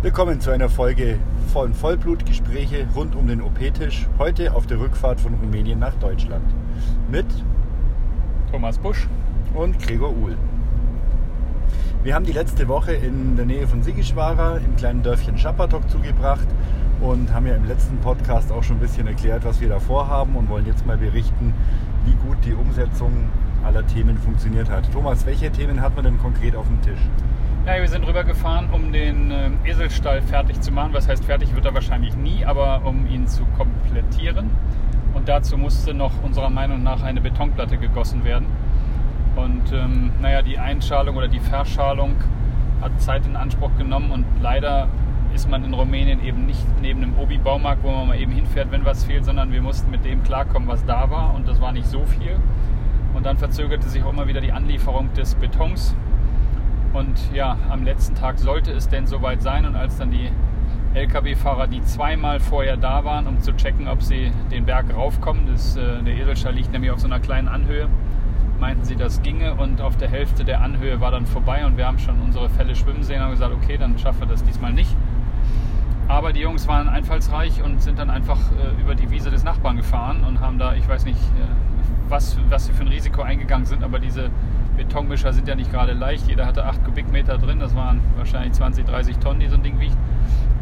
Willkommen zu einer Folge von Vollblutgespräche rund um den OP-Tisch. Heute auf der Rückfahrt von Rumänien nach Deutschland. Mit Thomas Busch und Gregor Uhl. Wir haben die letzte Woche in der Nähe von Sigischwara im kleinen Dörfchen Schapatok zugebracht und haben ja im letzten Podcast auch schon ein bisschen erklärt, was wir da vorhaben und wollen jetzt mal berichten, wie gut die Umsetzung aller Themen funktioniert hat. Thomas, welche Themen hat man denn konkret auf dem Tisch? Ja, wir sind rübergefahren, um den äh, Eselstall fertig zu machen. Was heißt fertig wird er wahrscheinlich nie, aber um ihn zu komplettieren. Und dazu musste noch unserer Meinung nach eine Betonplatte gegossen werden. Und ähm, naja, die Einschalung oder die Verschalung hat Zeit in Anspruch genommen und leider ist man in Rumänien eben nicht neben einem Obi-Baumarkt, wo man mal eben hinfährt, wenn was fehlt, sondern wir mussten mit dem klarkommen, was da war und das war nicht so viel. Und dann verzögerte sich auch immer wieder die Anlieferung des Betons. Und ja, am letzten Tag sollte es denn soweit sein. Und als dann die Lkw-Fahrer, die zweimal vorher da waren, um zu checken, ob sie den Berg raufkommen, das, äh, der Eselstall liegt nämlich auf so einer kleinen Anhöhe, meinten sie, das ginge. Und auf der Hälfte der Anhöhe war dann vorbei und wir haben schon unsere Fälle schwimmen sehen und gesagt, okay, dann schaffen wir das diesmal nicht. Aber die Jungs waren einfallsreich und sind dann einfach äh, über die Wiese des Nachbarn gefahren und haben da, ich weiß nicht, äh, was, was sie für ein Risiko eingegangen sind, aber diese Betonmischer sind ja nicht gerade leicht. Jeder hatte 8 Kubikmeter drin, das waren wahrscheinlich 20, 30 Tonnen, die so ein Ding wiegt.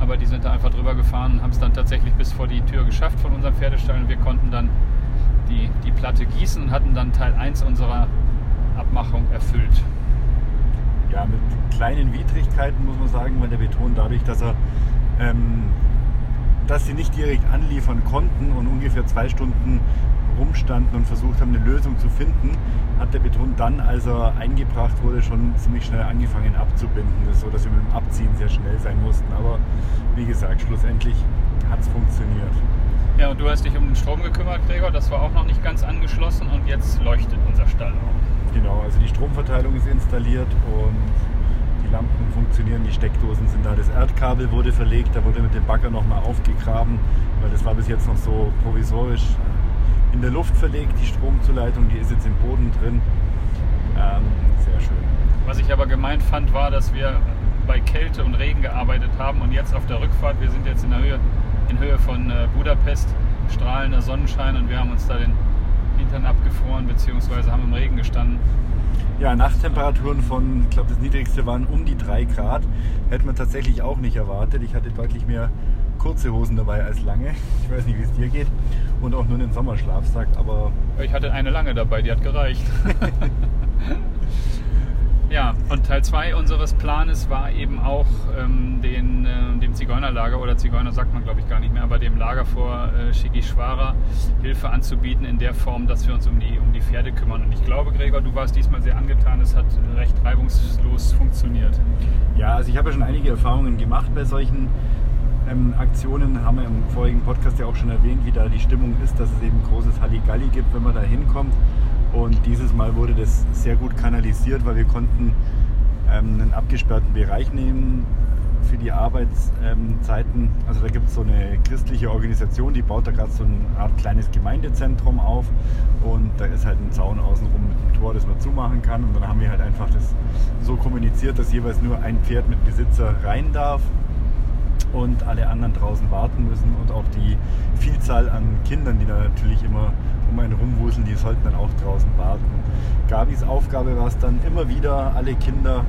Aber die sind da einfach drüber gefahren und haben es dann tatsächlich bis vor die Tür geschafft von unserem Pferdestall und wir konnten dann die, die Platte gießen und hatten dann Teil 1 unserer Abmachung erfüllt. Ja, mit kleinen Widrigkeiten muss man sagen, weil der Beton dadurch, dass er ähm, dass sie nicht direkt anliefern konnten und ungefähr zwei Stunden rumstanden und versucht haben, eine Lösung zu finden, hat der Beton dann, als er eingebracht wurde, schon ziemlich schnell angefangen abzubinden. Das ist so, dass wir mit dem Abziehen sehr schnell sein mussten. Aber wie gesagt, schlussendlich hat es funktioniert. Ja, und du hast dich um den Strom gekümmert, Gregor. Das war auch noch nicht ganz angeschlossen und jetzt leuchtet unser Stall auch. Genau, also die Stromverteilung ist installiert und die Lampen funktionieren, die Steckdosen sind da. Das Erdkabel wurde verlegt, da wurde mit dem Bagger nochmal aufgegraben, weil das war bis jetzt noch so provisorisch in der Luft verlegt, die Stromzuleitung, die ist jetzt im Boden drin. Ähm, sehr schön. Was ich aber gemeint fand, war, dass wir bei Kälte und Regen gearbeitet haben und jetzt auf der Rückfahrt, wir sind jetzt in der Höhe, in Höhe von äh, Budapest, strahlender Sonnenschein und wir haben uns da den Hintern abgefroren bzw. haben im Regen gestanden. Ja, Nachttemperaturen von, ich glaube das niedrigste waren um die 3 Grad. Hätte man tatsächlich auch nicht erwartet. Ich hatte deutlich mehr kurze Hosen dabei als lange. Ich weiß nicht, wie es dir geht. Und auch nur einen Sommerschlafsack, aber. Ich hatte eine lange dabei, die hat gereicht. ja, und Teil 2 unseres Planes war eben auch ähm, den, äh, dem Zigeunerlager, oder Zigeuner sagt man glaube ich gar nicht mehr, aber dem Lager vor äh, Hilfe anzubieten in der Form, dass wir uns um die, um die Pferde kümmern. Und ich glaube, Gregor, du warst diesmal sehr angetan, es hat recht reibungslos funktioniert. Ja, also ich habe ja schon einige Erfahrungen gemacht bei solchen ähm, Aktionen haben wir im vorigen Podcast ja auch schon erwähnt, wie da die Stimmung ist, dass es eben großes Halligalli gibt, wenn man da hinkommt. Und dieses Mal wurde das sehr gut kanalisiert, weil wir konnten ähm, einen abgesperrten Bereich nehmen für die Arbeitszeiten. Also da gibt es so eine christliche Organisation, die baut da gerade so eine Art kleines Gemeindezentrum auf und da ist halt ein Zaun außenrum mit einem Tor, das man zumachen kann. Und dann haben wir halt einfach das so kommuniziert, dass jeweils nur ein Pferd mit Besitzer rein darf und alle anderen draußen warten müssen und auch die Vielzahl an Kindern, die da natürlich immer um einen rumwuseln, die sollten dann auch draußen warten. Gabis Aufgabe war es dann immer wieder, alle Kinder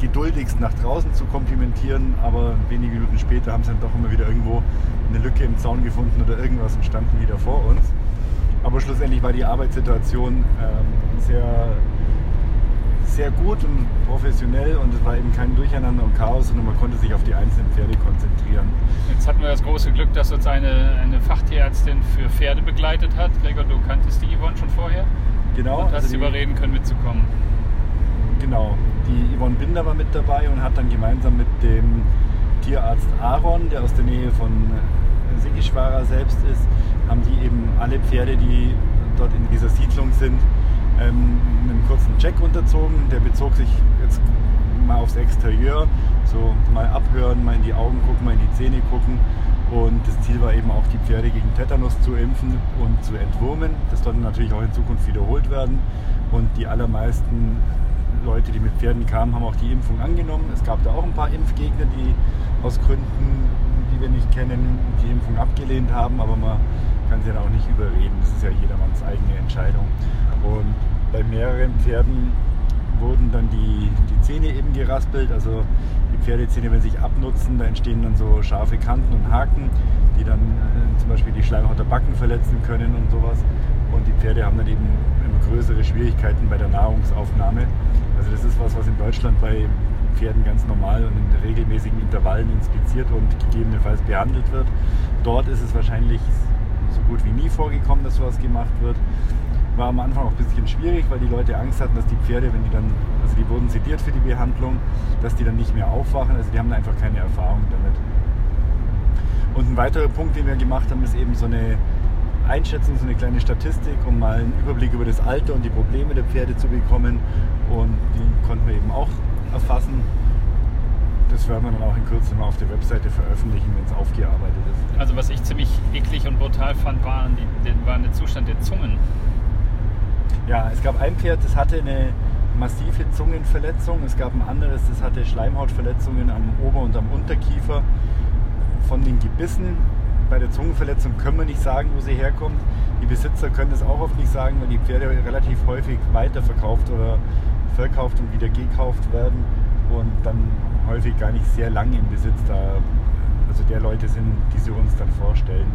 geduldigst nach draußen zu komplimentieren, aber wenige Minuten später haben sie dann doch immer wieder irgendwo eine Lücke im Zaun gefunden oder irgendwas und standen wieder vor uns. Aber schlussendlich war die Arbeitssituation ähm, sehr sehr gut und professionell und es war eben kein Durcheinander und Chaos, sondern man konnte sich auf die einzelnen Pferde konzentrieren. Jetzt hatten wir das große Glück, dass uns eine, eine Fachtierärztin für Pferde begleitet hat. Gregor, du kanntest die Yvonne schon vorher? Genau. Und hast also sie überreden können, mitzukommen. Genau. Die Yvonne Binder war mit dabei und hat dann gemeinsam mit dem Tierarzt Aaron, der aus der Nähe von Sigischwara selbst ist, haben die eben alle Pferde, die dort in dieser Siedlung sind, ähm, einen kurzen Check unterzogen. Der bezog sich jetzt mal aufs Exterieur, so mal abhören, mal in die Augen gucken, mal in die Zähne gucken. Und das Ziel war eben auch, die Pferde gegen Tetanus zu impfen und zu entwurmen. Das sollte natürlich auch in Zukunft wiederholt werden. Und die allermeisten Leute, die mit Pferden kamen, haben auch die Impfung angenommen. Es gab da auch ein paar Impfgegner, die aus Gründen, die wir nicht kennen, die Impfung abgelehnt haben, aber man kann sie ja auch nicht überreden. Das ist ja jedermanns eigene Entscheidung. Und bei mehreren Pferden wurden dann die, die Zähne eben geraspelt. Also die Pferdezähne, wenn sie sich abnutzen, da entstehen dann so scharfe Kanten und Haken, die dann äh, zum Beispiel die Schleimhaut der Backen verletzen können und sowas. Und die Pferde haben dann eben immer größere Schwierigkeiten bei der Nahrungsaufnahme. Also das ist was, was in Deutschland bei Pferden ganz normal und in regelmäßigen Intervallen inspiziert und gegebenenfalls behandelt wird. Dort ist es wahrscheinlich gut wie nie vorgekommen, dass sowas gemacht wird. War am Anfang auch ein bisschen schwierig, weil die Leute Angst hatten, dass die Pferde, wenn die dann, also die wurden sediert für die Behandlung, dass die dann nicht mehr aufwachen. Also die haben einfach keine Erfahrung damit. Und ein weiterer Punkt, den wir gemacht haben, ist eben so eine Einschätzung, so eine kleine Statistik, um mal einen Überblick über das Alter und die Probleme der Pferde zu bekommen. Und die konnten wir eben auch erfassen. Das werden wir dann auch in Kürze mal auf der Webseite veröffentlichen, wenn es aufgearbeitet ist. Also was ich ziemlich eklig und brutal fand, war, die, war der Zustand der Zungen. Ja, es gab ein Pferd, das hatte eine massive Zungenverletzung. Es gab ein anderes, das hatte Schleimhautverletzungen am Ober- und am Unterkiefer von den Gebissen. Bei der Zungenverletzung können wir nicht sagen, wo sie herkommt. Die Besitzer können das auch oft nicht sagen, weil die Pferde relativ häufig weiterverkauft oder verkauft und wieder gekauft werden und dann häufig gar nicht sehr lange im Besitz da, also der Leute sind, die sie uns dann vorstellen.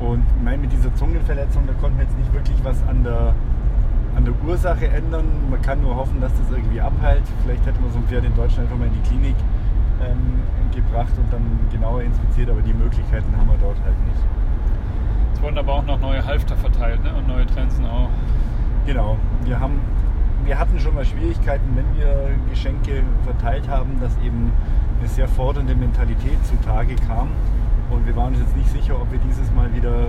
Und ich meine, mit dieser Zungenverletzung, da konnten wir jetzt nicht wirklich was an der, an der Ursache ändern. Man kann nur hoffen, dass das irgendwie abheilt. Vielleicht hätte man so ein Pferd in Deutschland einfach mal in die Klinik ähm, gebracht und dann genauer inspiziert, aber die Möglichkeiten haben wir dort halt nicht. Es wurden aber auch noch neue Halfter verteilt ne? und neue Trensen auch. Genau, wir haben wir hatten schon mal Schwierigkeiten, wenn wir Geschenke verteilt haben, dass eben eine sehr fordernde Mentalität zutage kam. Und wir waren uns jetzt nicht sicher, ob wir dieses Mal wieder,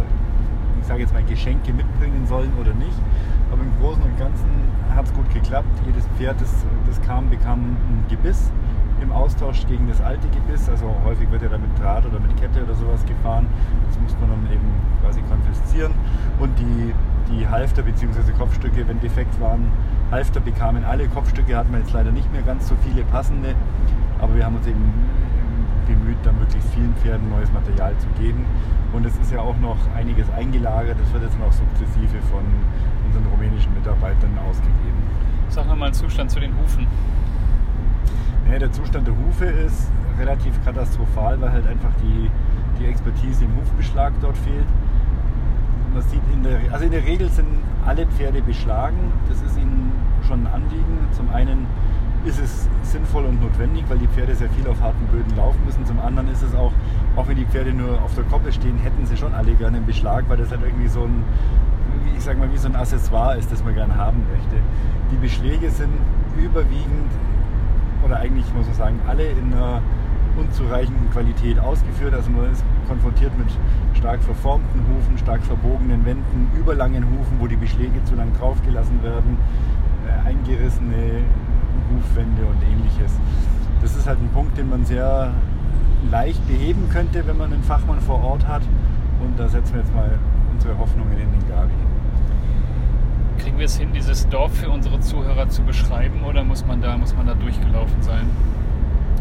ich sage jetzt mal, Geschenke mitbringen sollen oder nicht. Aber im Großen und Ganzen hat es gut geklappt. Jedes Pferd, das, das kam, bekam ein Gebiss im Austausch gegen das alte Gebiss. Also häufig wird ja da mit Draht oder mit Kette oder sowas gefahren. Das muss man dann eben quasi konfiszieren. Und die, die Halfter bzw. Kopfstücke, wenn defekt waren, Halfter bekamen alle. Kopfstücke hatten wir jetzt leider nicht mehr ganz so viele passende. Aber wir haben uns eben bemüht, da möglichst vielen Pferden neues Material zu geben. Und es ist ja auch noch einiges eingelagert. Das wird jetzt noch sukzessive von unseren rumänischen Mitarbeitern ausgegeben. Sag nochmal einen Zustand zu den Hufen. Ja, der Zustand der Hufe ist relativ katastrophal, weil halt einfach die, die Expertise im Hufbeschlag dort fehlt. Man sieht in der, also in der Regel sind alle Pferde beschlagen. Das ist ihnen schon ein Anliegen. Zum einen ist es sinnvoll und notwendig, weil die Pferde sehr viel auf harten Böden laufen müssen. Zum anderen ist es auch, auch wenn die Pferde nur auf der Koppel stehen, hätten sie schon alle gerne einen Beschlag, weil das halt irgendwie so ein, ich sag mal, wie so ein Accessoire ist, das man gerne haben möchte. Die Beschläge sind überwiegend, oder eigentlich muss man sagen, alle in einer unzureichenden Qualität ausgeführt. Also man ist konfrontiert mit stark verformten Hufen, stark verbogenen Wänden, überlangen Hufen, wo die Beschläge zu lang draufgelassen werden, äh, eingerissene Hufwände und ähnliches. Das ist halt ein Punkt, den man sehr leicht beheben könnte, wenn man einen Fachmann vor Ort hat. Und da setzen wir jetzt mal unsere Hoffnungen in den Gabi. Kriegen wir es hin, dieses Dorf für unsere Zuhörer zu beschreiben oder muss man da, muss man da durchgelaufen sein?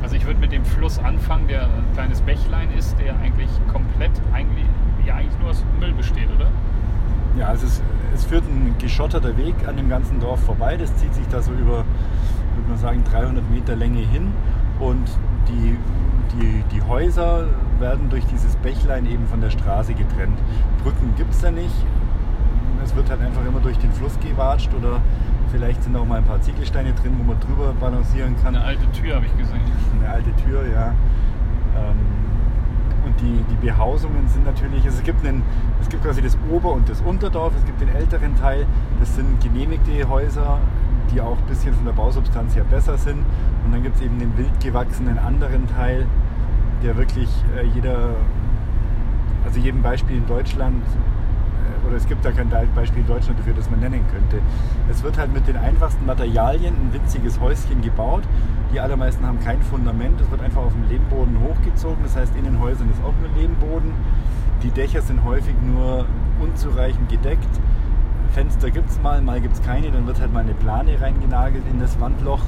Also ich würde mit dem Fluss anfangen, der ein kleines Bächlein ist, der eigentlich komplett eigentlich, ja, eigentlich nur aus Müll besteht, oder? Ja, also es, es führt ein geschotterter Weg an dem ganzen Dorf vorbei. Das zieht sich da so über, würde man sagen, 300 Meter Länge hin. Und die, die, die Häuser werden durch dieses Bächlein eben von der Straße getrennt. Brücken gibt es da nicht. Es wird halt einfach immer durch den Fluss gewatscht oder Vielleicht sind auch mal ein paar Ziegelsteine drin, wo man drüber balancieren kann. Eine alte Tür habe ich gesehen. Eine alte Tür, ja. Ähm, und die, die Behausungen sind natürlich, also es gibt, einen, es gibt quasi das Ober- und das Unterdorf, es gibt den älteren Teil, das sind genehmigte Häuser, die auch ein bisschen von der Bausubstanz her besser sind. Und dann gibt es eben den wild gewachsenen anderen Teil, der wirklich äh, jeder, also jedem Beispiel in Deutschland oder es gibt da kein Beispiel in Deutschland dafür, das man nennen könnte. Es wird halt mit den einfachsten Materialien ein winziges Häuschen gebaut. Die allermeisten haben kein Fundament. Es wird einfach auf dem Lehmboden hochgezogen. Das heißt, in den Häusern ist auch nur Lehmboden. Die Dächer sind häufig nur unzureichend gedeckt. Fenster gibt es mal, mal gibt es keine, dann wird halt mal eine Plane reingenagelt in das Wandloch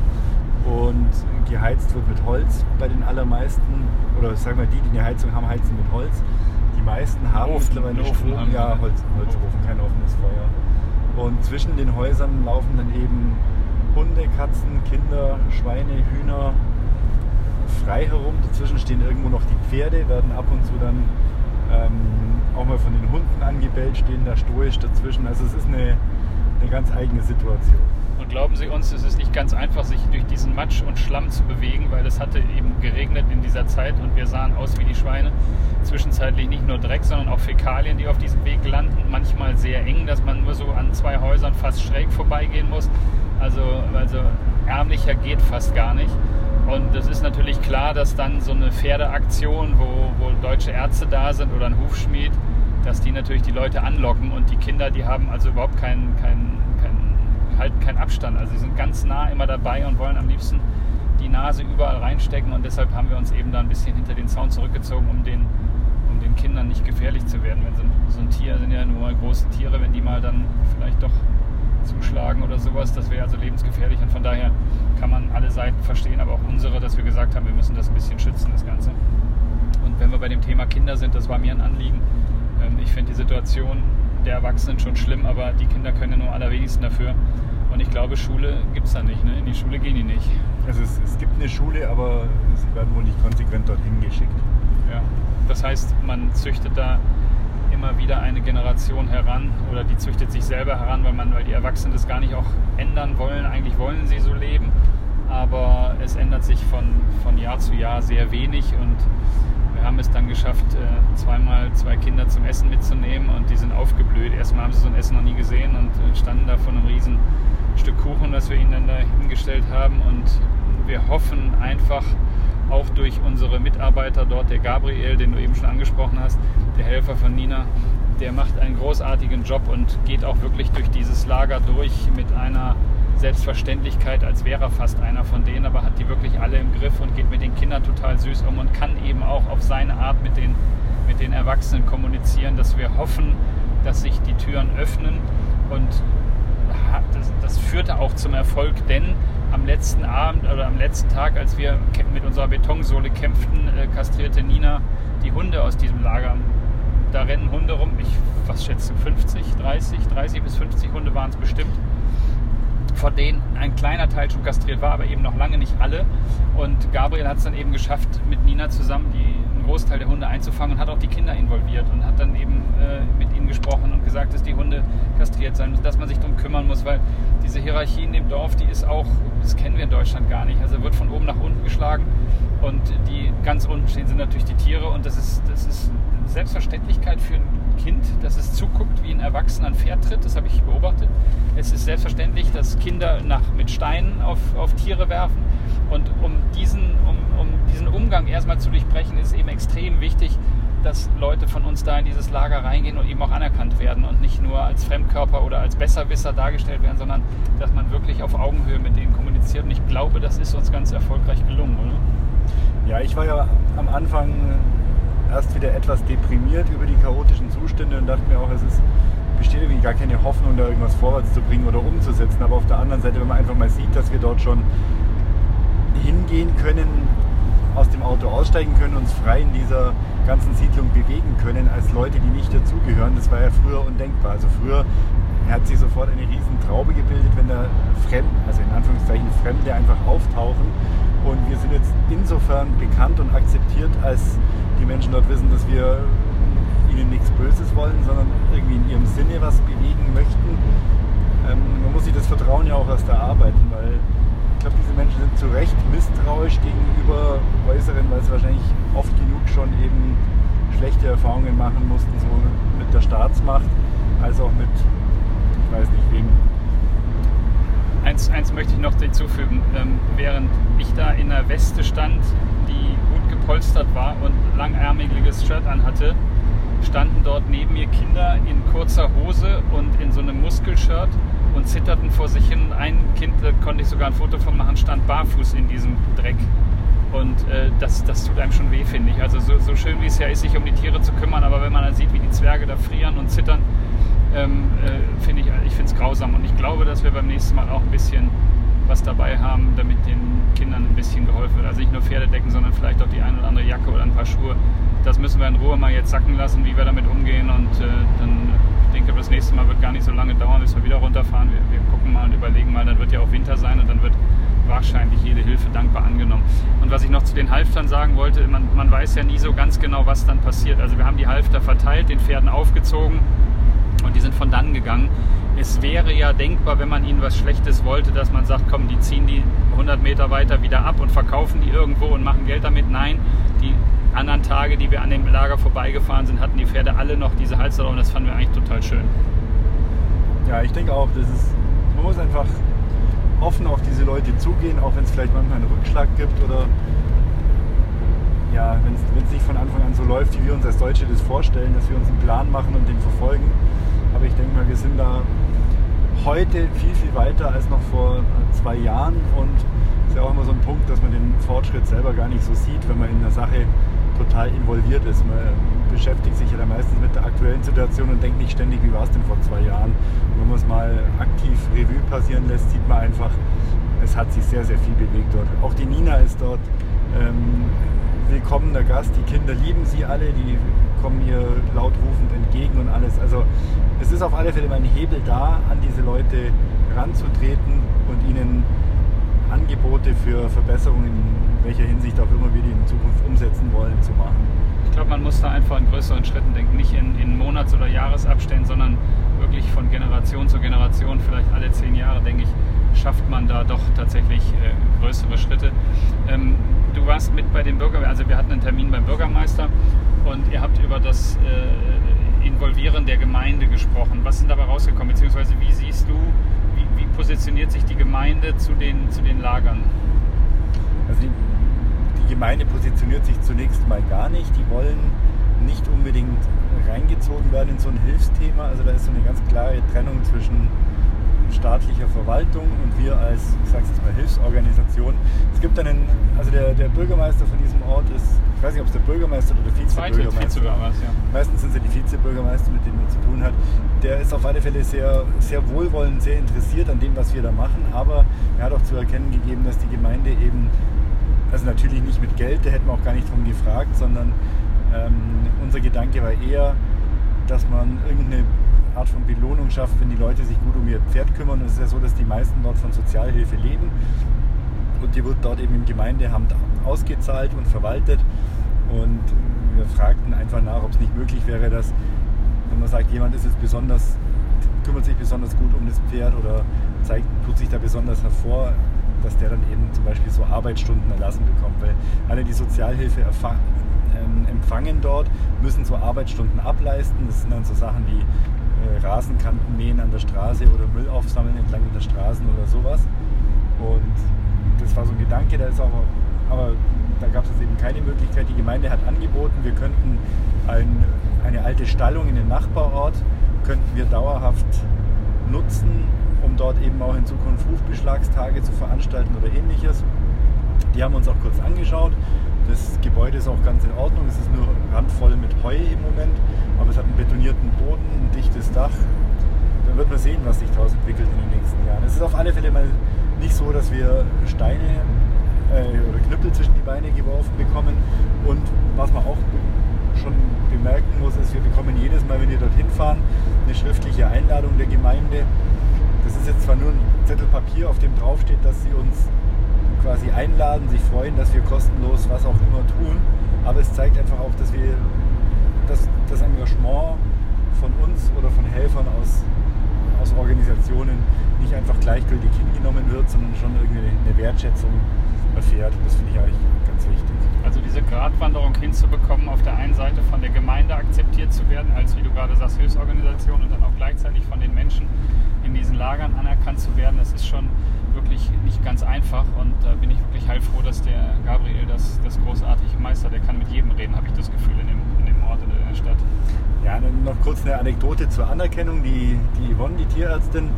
und geheizt wird mit Holz bei den allermeisten. Oder sagen wir, die, die eine Heizung haben, heizen mit Holz. Die meisten haben Ofen, mittlerweile Ofen Strom. haben Ja. Holz, Holzofen, kein offenes Feuer. Und zwischen den Häusern laufen dann eben Hunde, Katzen, Kinder, Schweine, Hühner frei herum. Dazwischen stehen irgendwo noch die Pferde, werden ab und zu dann ähm, auch mal von den Hunden angebellt, stehen da stoisch dazwischen. Also es ist eine, eine ganz eigene Situation. Glauben Sie uns, es ist nicht ganz einfach, sich durch diesen Matsch und Schlamm zu bewegen, weil es hatte eben geregnet in dieser Zeit und wir sahen aus wie die Schweine. Zwischenzeitlich nicht nur Dreck, sondern auch Fäkalien, die auf diesem Weg landen. Manchmal sehr eng, dass man nur so an zwei Häusern fast schräg vorbeigehen muss. Also, also ärmlicher geht fast gar nicht. Und es ist natürlich klar, dass dann so eine Pferdeaktion, wo, wo deutsche Ärzte da sind oder ein Hufschmied, dass die natürlich die Leute anlocken und die Kinder, die haben also überhaupt keinen keinen keinen halten keinen Abstand. Also sie sind ganz nah immer dabei und wollen am liebsten die Nase überall reinstecken und deshalb haben wir uns eben da ein bisschen hinter den Zaun zurückgezogen, um den, um den Kindern nicht gefährlich zu werden. Wenn so ein, so ein Tier sind ja nur mal große Tiere, wenn die mal dann vielleicht doch zuschlagen oder sowas, das wäre also lebensgefährlich und von daher kann man alle Seiten verstehen, aber auch unsere, dass wir gesagt haben, wir müssen das ein bisschen schützen, das Ganze. Und wenn wir bei dem Thema Kinder sind, das war mir ein Anliegen. Ähm, Ich finde die Situation der Erwachsenen schon schlimm, aber die Kinder können ja nur am allerwenigsten dafür. Und ich glaube, Schule gibt es da nicht. Ne? In die Schule gehen die nicht. Also es, es gibt eine Schule, aber sie werden wohl nicht konsequent dorthin geschickt. Ja. Das heißt, man züchtet da immer wieder eine Generation heran oder die züchtet sich selber heran, weil, man, weil die Erwachsenen das gar nicht auch ändern wollen. Eigentlich wollen sie so leben, aber es ändert sich von, von Jahr zu Jahr sehr wenig und wir haben es dann geschafft, äh, zweimal zwei Kinder zum Essen mitzunehmen und die sind aufgeblüht. Erstmal haben sie so ein Essen noch nie gesehen und äh, standen da vor einem riesen Stück Kuchen, das wir ihnen dann da hingestellt haben und wir hoffen einfach auch durch unsere Mitarbeiter dort, der Gabriel, den du eben schon angesprochen hast, der Helfer von Nina, der macht einen großartigen Job und geht auch wirklich durch dieses Lager durch mit einer Selbstverständlichkeit, als wäre er fast einer von denen, aber hat die wirklich alle im Griff und geht mit den Kindern total süß um und kann eben auch auf seine Art mit den, mit den Erwachsenen kommunizieren, dass wir hoffen, dass sich die Türen öffnen. Und das, das führte auch zum Erfolg, denn am letzten Abend oder am letzten Tag, als wir mit unserer Betonsohle kämpften, äh, kastrierte Nina die Hunde aus diesem Lager. Da rennen Hunde rum, ich was schätze 50, 30, 30 bis 50 Hunde waren es bestimmt von denen ein kleiner Teil schon kastriert war, aber eben noch lange nicht alle. Und Gabriel hat es dann eben geschafft, mit Nina zusammen die, einen Großteil der Hunde einzufangen und hat auch die Kinder involviert und hat dann eben äh, mit ihnen gesprochen und gesagt, dass die Hunde kastriert sein müssen, dass man sich darum kümmern muss, weil diese Hierarchie in dem Dorf, die ist auch, das kennen wir in Deutschland gar nicht. Also wird von oben nach unten geschlagen und die ganz unten stehen sind natürlich die Tiere und das ist, das ist Selbstverständlichkeit für ein Kind, dass es zuguckt, wie ein Erwachsener ein Pferd tritt, das habe ich beobachtet. Es ist selbstverständlich, dass Kinder nach, mit Steinen auf, auf Tiere werfen. Und um diesen, um, um diesen Umgang erstmal zu durchbrechen, ist eben extrem wichtig, dass Leute von uns da in dieses Lager reingehen und eben auch anerkannt werden und nicht nur als Fremdkörper oder als Besserwisser dargestellt werden, sondern dass man wirklich auf Augenhöhe mit denen kommuniziert. Und ich glaube, das ist uns ganz erfolgreich gelungen, oder? Ja, ich war ja am Anfang erst wieder etwas deprimiert über die chaotischen Zustände und dachte mir auch, es ist, besteht irgendwie gar keine Hoffnung, da irgendwas vorwärts zu bringen oder umzusetzen. Aber auf der anderen Seite, wenn man einfach mal sieht, dass wir dort schon hingehen können, aus dem Auto aussteigen können, uns frei in dieser ganzen Siedlung bewegen können, als Leute, die nicht dazugehören, das war ja früher undenkbar. Also früher hat sich sofort eine riesen Traube gebildet, wenn da Fremd, also in Anführungszeichen Fremde einfach auftauchen. Und wir sind jetzt insofern bekannt und akzeptiert, als Menschen dort wissen, dass wir ihnen nichts Böses wollen, sondern irgendwie in ihrem Sinne was bewegen möchten. Ähm, man muss sich das Vertrauen ja auch erst erarbeiten, weil ich glaube, diese Menschen sind zu Recht misstrauisch gegenüber Äußeren, weil sie wahrscheinlich oft genug schon eben schlechte Erfahrungen machen mussten, so mit der Staatsmacht, als auch mit, ich weiß nicht wem. Eins, eins möchte ich noch hinzufügen. Ähm, während ich da in der Weste stand, die gepolstert war und langärmeliges Shirt anhatte, standen dort neben mir Kinder in kurzer Hose und in so einem Muskelshirt und zitterten vor sich hin. Ein Kind, da konnte ich sogar ein Foto von machen, stand barfuß in diesem Dreck. Und äh, das, das tut einem schon weh, finde ich. Also so, so schön wie es ja ist, sich um die Tiere zu kümmern, aber wenn man dann sieht, wie die Zwerge da frieren und zittern, ähm, äh, finde ich, ich finde es grausam. Und ich glaube, dass wir beim nächsten Mal auch ein bisschen was dabei haben, damit den Kindern ein bisschen geholfen wird. Also nicht nur Pferdedecken, sondern vielleicht auch die eine oder andere Jacke oder ein paar Schuhe. Das müssen wir in Ruhe mal jetzt sacken lassen, wie wir damit umgehen. Und äh, dann ich denke, das nächste Mal wird gar nicht so lange dauern, bis wir wieder runterfahren. Wir, wir gucken mal und überlegen mal. Dann wird ja auch Winter sein und dann wird wahrscheinlich jede Hilfe dankbar angenommen. Und was ich noch zu den Halftern sagen wollte, man, man weiß ja nie so ganz genau, was dann passiert. Also wir haben die Halfter verteilt, den Pferden aufgezogen und die sind von dann gegangen. Es wäre ja denkbar, wenn man ihnen was Schlechtes wollte, dass man sagt, komm, die ziehen die 100 Meter weiter wieder ab und verkaufen die irgendwo und machen Geld damit. Nein, die anderen Tage, die wir an dem Lager vorbeigefahren sind, hatten die Pferde alle noch diese Halster drauf und das fanden wir eigentlich total schön. Ja, ich denke auch, das ist, man muss einfach offen auf diese Leute zugehen, auch wenn es vielleicht manchmal einen Rückschlag gibt oder ja, wenn es nicht von Anfang an so läuft, wie wir uns als Deutsche das vorstellen, dass wir uns einen Plan machen und den verfolgen. Aber ich denke mal, wir sind da heute viel, viel weiter als noch vor zwei Jahren und es ist ja auch immer so ein Punkt, dass man den Fortschritt selber gar nicht so sieht, wenn man in einer Sache total involviert ist. Man beschäftigt sich ja dann meistens mit der aktuellen Situation und denkt nicht ständig, wie war es denn vor zwei Jahren. Und wenn man es mal aktiv Revue passieren lässt, sieht man einfach, es hat sich sehr, sehr viel bewegt dort. Auch die Nina ist dort ähm, willkommener Gast. Die Kinder lieben sie alle, die kommen ihr lautrufend entgegen und alles. Also es ist auf alle Fälle mein Hebel da, an diese Leute ranzutreten und ihnen Angebote für Verbesserungen, in welcher Hinsicht auch immer wir die in Zukunft umsetzen wollen, zu machen. Ich glaube, man muss da einfach in größeren Schritten denken, nicht in, in Monats- oder Jahresabständen, sondern wirklich von Generation zu Generation, vielleicht alle zehn Jahre, denke ich, schafft man da doch tatsächlich äh, größere Schritte. Ähm, du warst mit bei dem Bürgermeister, also wir hatten einen Termin beim Bürgermeister und ihr habt über das äh, Involvieren der Gemeinde gesprochen. Was ist dabei rausgekommen, beziehungsweise wie siehst du, wie, wie positioniert sich die Gemeinde zu den, zu den Lagern? Also die, die Gemeinde positioniert sich zunächst mal gar nicht. Die wollen nicht unbedingt reingezogen werden in so ein Hilfsthema. Also da ist so eine ganz klare Trennung zwischen staatlicher Verwaltung und wir als, ich sage jetzt mal, Hilfsorganisation. Gibt einen, also der, der Bürgermeister von diesem Ort ist, ich weiß nicht, ob es der Bürgermeister oder der Vizebürgermeister ist. Meistens sind es ja die Vizebürgermeister, mit denen man zu tun hat. Der ist auf alle Fälle sehr, sehr wohlwollend, sehr interessiert an dem, was wir da machen, aber er hat auch zu erkennen gegeben, dass die Gemeinde eben, also natürlich nicht mit Geld, da hätten wir auch gar nicht drum gefragt, sondern ähm, unser Gedanke war eher, dass man irgendeine Art von Belohnung schafft, wenn die Leute sich gut um ihr Pferd kümmern. es ist ja so, dass die meisten dort von Sozialhilfe leben und die wird dort eben im Gemeindeamt ausgezahlt und verwaltet. Und wir fragten einfach nach, ob es nicht möglich wäre, dass, wenn man sagt, jemand ist jetzt besonders, kümmert sich besonders gut um das Pferd oder zeigt, tut sich da besonders hervor, dass der dann eben zum Beispiel so Arbeitsstunden erlassen bekommt. Weil alle, die Sozialhilfe ähm, empfangen dort, müssen so Arbeitsstunden ableisten. Das sind dann so Sachen wie äh, Rasenkanten mähen an der Straße oder Müll aufsammeln entlang der Straßen oder sowas. Und das war so ein Gedanke, da ist aber, aber da gab es eben keine Möglichkeit. Die Gemeinde hat angeboten, wir könnten ein, eine alte Stallung in den Nachbarort, könnten wir dauerhaft nutzen, um dort eben auch in Zukunft Hufbeschlagstage zu veranstalten oder ähnliches. Die haben uns auch kurz angeschaut. Das Gebäude ist auch ganz in Ordnung. Es ist nur randvoll mit Heu im Moment, aber es hat einen betonierten Boden, ein dichtes Dach. Dann wird man sehen, was sich daraus entwickelt in den nächsten Jahren. Es ist auf alle Fälle mal nicht so, dass wir Steine äh, oder Knüppel zwischen die Beine geworfen bekommen. Und was man auch schon bemerken muss, ist, wir bekommen jedes Mal, wenn wir dorthin fahren, eine schriftliche Einladung der Gemeinde. Das ist jetzt zwar nur ein Zettel Papier, auf dem draufsteht, dass sie uns quasi einladen, sich freuen, dass wir kostenlos was auch immer tun. Aber es zeigt einfach auch, dass wir dass das Engagement von uns oder von Helfern aus, aus Organisationen nicht einfach gleichgültig hingenommen wird, sondern schon irgendwie eine Wertschätzung erfährt. Und das finde ich eigentlich ganz wichtig. Also diese Gratwanderung hinzubekommen, auf der einen Seite von der Gemeinde akzeptiert zu werden, als wie du gerade sagst, Hilfsorganisation und dann auch gleichzeitig von den Menschen in diesen Lagern anerkannt zu werden, das ist schon wirklich nicht ganz einfach und da bin ich wirklich heilfroh, dass der Gabriel das, das großartig meistert. Der kann mit jedem reden, habe ich das Gefühl, in dem, in dem Ort oder in der Stadt. Ja, noch kurz eine Anekdote zur Anerkennung. Die, die Yvonne, die Tierärztin,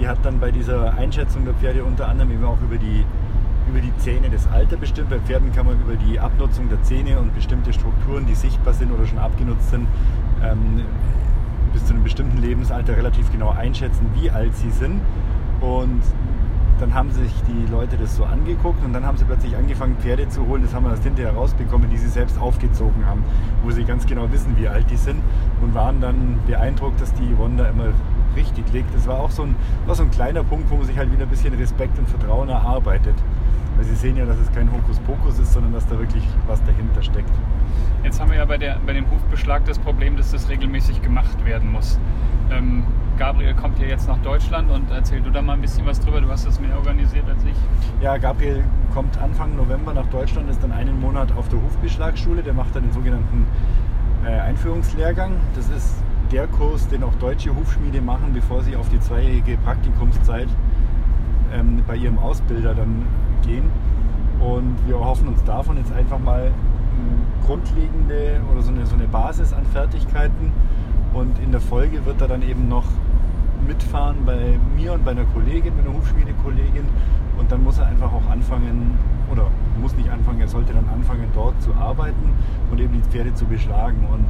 die hat dann bei dieser Einschätzung der Pferde unter anderem eben auch über die, über die Zähne das Alter bestimmt. Bei Pferden kann man über die Abnutzung der Zähne und bestimmte Strukturen, die sichtbar sind oder schon abgenutzt sind, ähm, bis zu einem bestimmten Lebensalter relativ genau einschätzen, wie alt sie sind. Und dann haben sich die Leute das so angeguckt und dann haben sie plötzlich angefangen, Pferde zu holen. Das haben wir erst hinterher rausbekommen, die sie selbst aufgezogen haben, wo sie ganz genau wissen, wie alt die sind und waren dann beeindruckt, dass die Wanda immer richtig liegt. Das war auch so ein, war so ein kleiner Punkt, wo man sich halt wieder ein bisschen Respekt und Vertrauen erarbeitet. Weil sie sehen ja, dass es kein Hokuspokus ist, sondern dass da wirklich was dahinter steckt. Jetzt haben wir ja bei, der, bei dem Hufbeschlag das Problem, dass das regelmäßig gemacht werden muss. Ähm, Gabriel kommt ja jetzt nach Deutschland und erzähl du da mal ein bisschen was drüber. Du hast das mehr organisiert als ich. Ja, Gabriel kommt Anfang November nach Deutschland, ist dann einen Monat auf der Hufbeschlagsschule. Der macht dann den sogenannten äh, Einführungslehrgang. Das ist der Kurs, den auch deutsche Hufschmiede machen, bevor sie auf die zweijährige Praktikumszeit ähm, bei ihrem Ausbilder dann gehen. Und wir hoffen uns davon jetzt einfach mal eine grundlegende oder so eine, so eine Basis an Fertigkeiten. Und in der Folge wird er dann eben noch mitfahren bei mir und bei einer Kollegin, bei einer Hufschmiedekollegin. Und dann muss er einfach auch anfangen, oder muss nicht anfangen, er sollte dann anfangen, dort zu arbeiten und eben die Pferde zu beschlagen. Und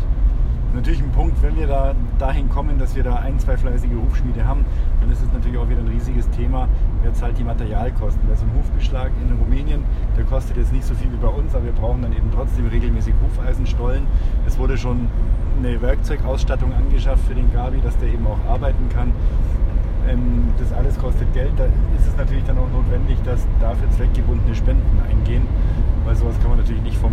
natürlich ein Punkt, wenn wir da dahin kommen, dass wir da ein, zwei fleißige Hufschmiede haben, dann ist es natürlich auch wieder ein riesiges Thema. Wer zahlt die Materialkosten? Weil so ein Hufbeschlag in Rumänien, der kostet jetzt nicht so viel wie bei uns, aber wir brauchen dann eben trotzdem regelmäßig Hufeisenstollen. Es wurde schon eine Werkzeugausstattung angeschafft für den Gabi, dass der eben auch arbeiten kann. Ähm, das alles kostet Geld. Da ist es natürlich dann auch notwendig, dass dafür zweckgebundene Spenden eingehen, weil sowas kann man natürlich nicht vom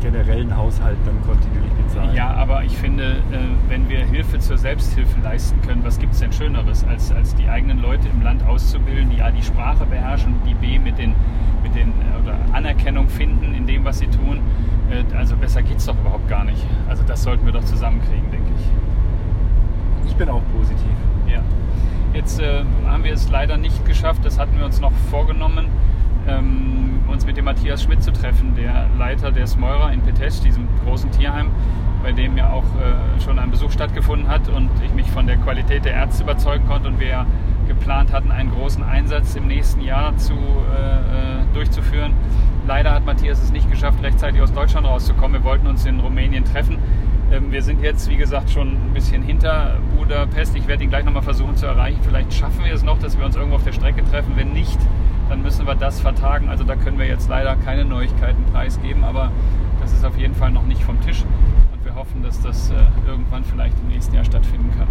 generellen Haushalt dann kontinuierlich bezahlen. Ja, aber ich finde, äh, wenn wir Hilfe zur Selbsthilfe leisten können, was gibt es denn Schöneres, als, als die eigenen Leute im Land auszubilden, die A, die Sprache beherrschen, die B, mit den, mit den äh, oder Anerkennung finden in dem, was sie tun. Äh, also besser geht es doch überhaupt gar nicht. Also das sollten wir doch zusammenkriegen, denke ich. Ich bin auch positiv. Ja. Jetzt äh, haben wir es leider nicht geschafft, das hatten wir uns noch vorgenommen ähm, uns mit dem Matthias Schmidt zu treffen, der Leiter der Smeurer in Petesch, diesem großen Tierheim, bei dem ja auch äh, schon ein Besuch stattgefunden hat und ich mich von der Qualität der Ärzte überzeugen konnte und wir ja geplant hatten, einen großen Einsatz im nächsten Jahr zu, äh, äh durchzuführen. Leider hat Matthias es nicht geschafft, rechtzeitig aus Deutschland rauszukommen. Wir wollten uns in Rumänien treffen. Ähm, wir sind jetzt, wie gesagt, schon ein bisschen hinter Budapest. Ich werde ihn gleich nochmal versuchen zu erreichen. Vielleicht schaffen wir es noch, dass wir uns irgendwo auf der Strecke treffen. Wenn nicht, dann müssen wir das vertagen. Also da können wir jetzt leider keine Neuigkeiten preisgeben, aber das ist auf jeden Fall noch nicht vom Tisch und wir hoffen, dass das äh, irgendwann vielleicht im nächsten Jahr stattfinden kann.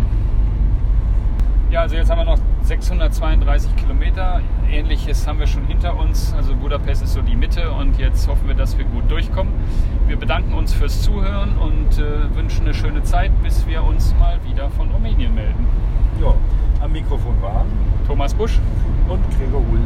Ja, also jetzt haben wir noch 632 Kilometer. Ähnliches haben wir schon hinter uns. Also Budapest ist so die Mitte und jetzt hoffen wir, dass wir gut durchkommen. Wir bedanken uns fürs Zuhören und äh, wünschen eine schöne Zeit, bis wir uns mal wieder von Rumänien melden. Ja, am Mikrofon waren Thomas Busch und Gregor Uhl.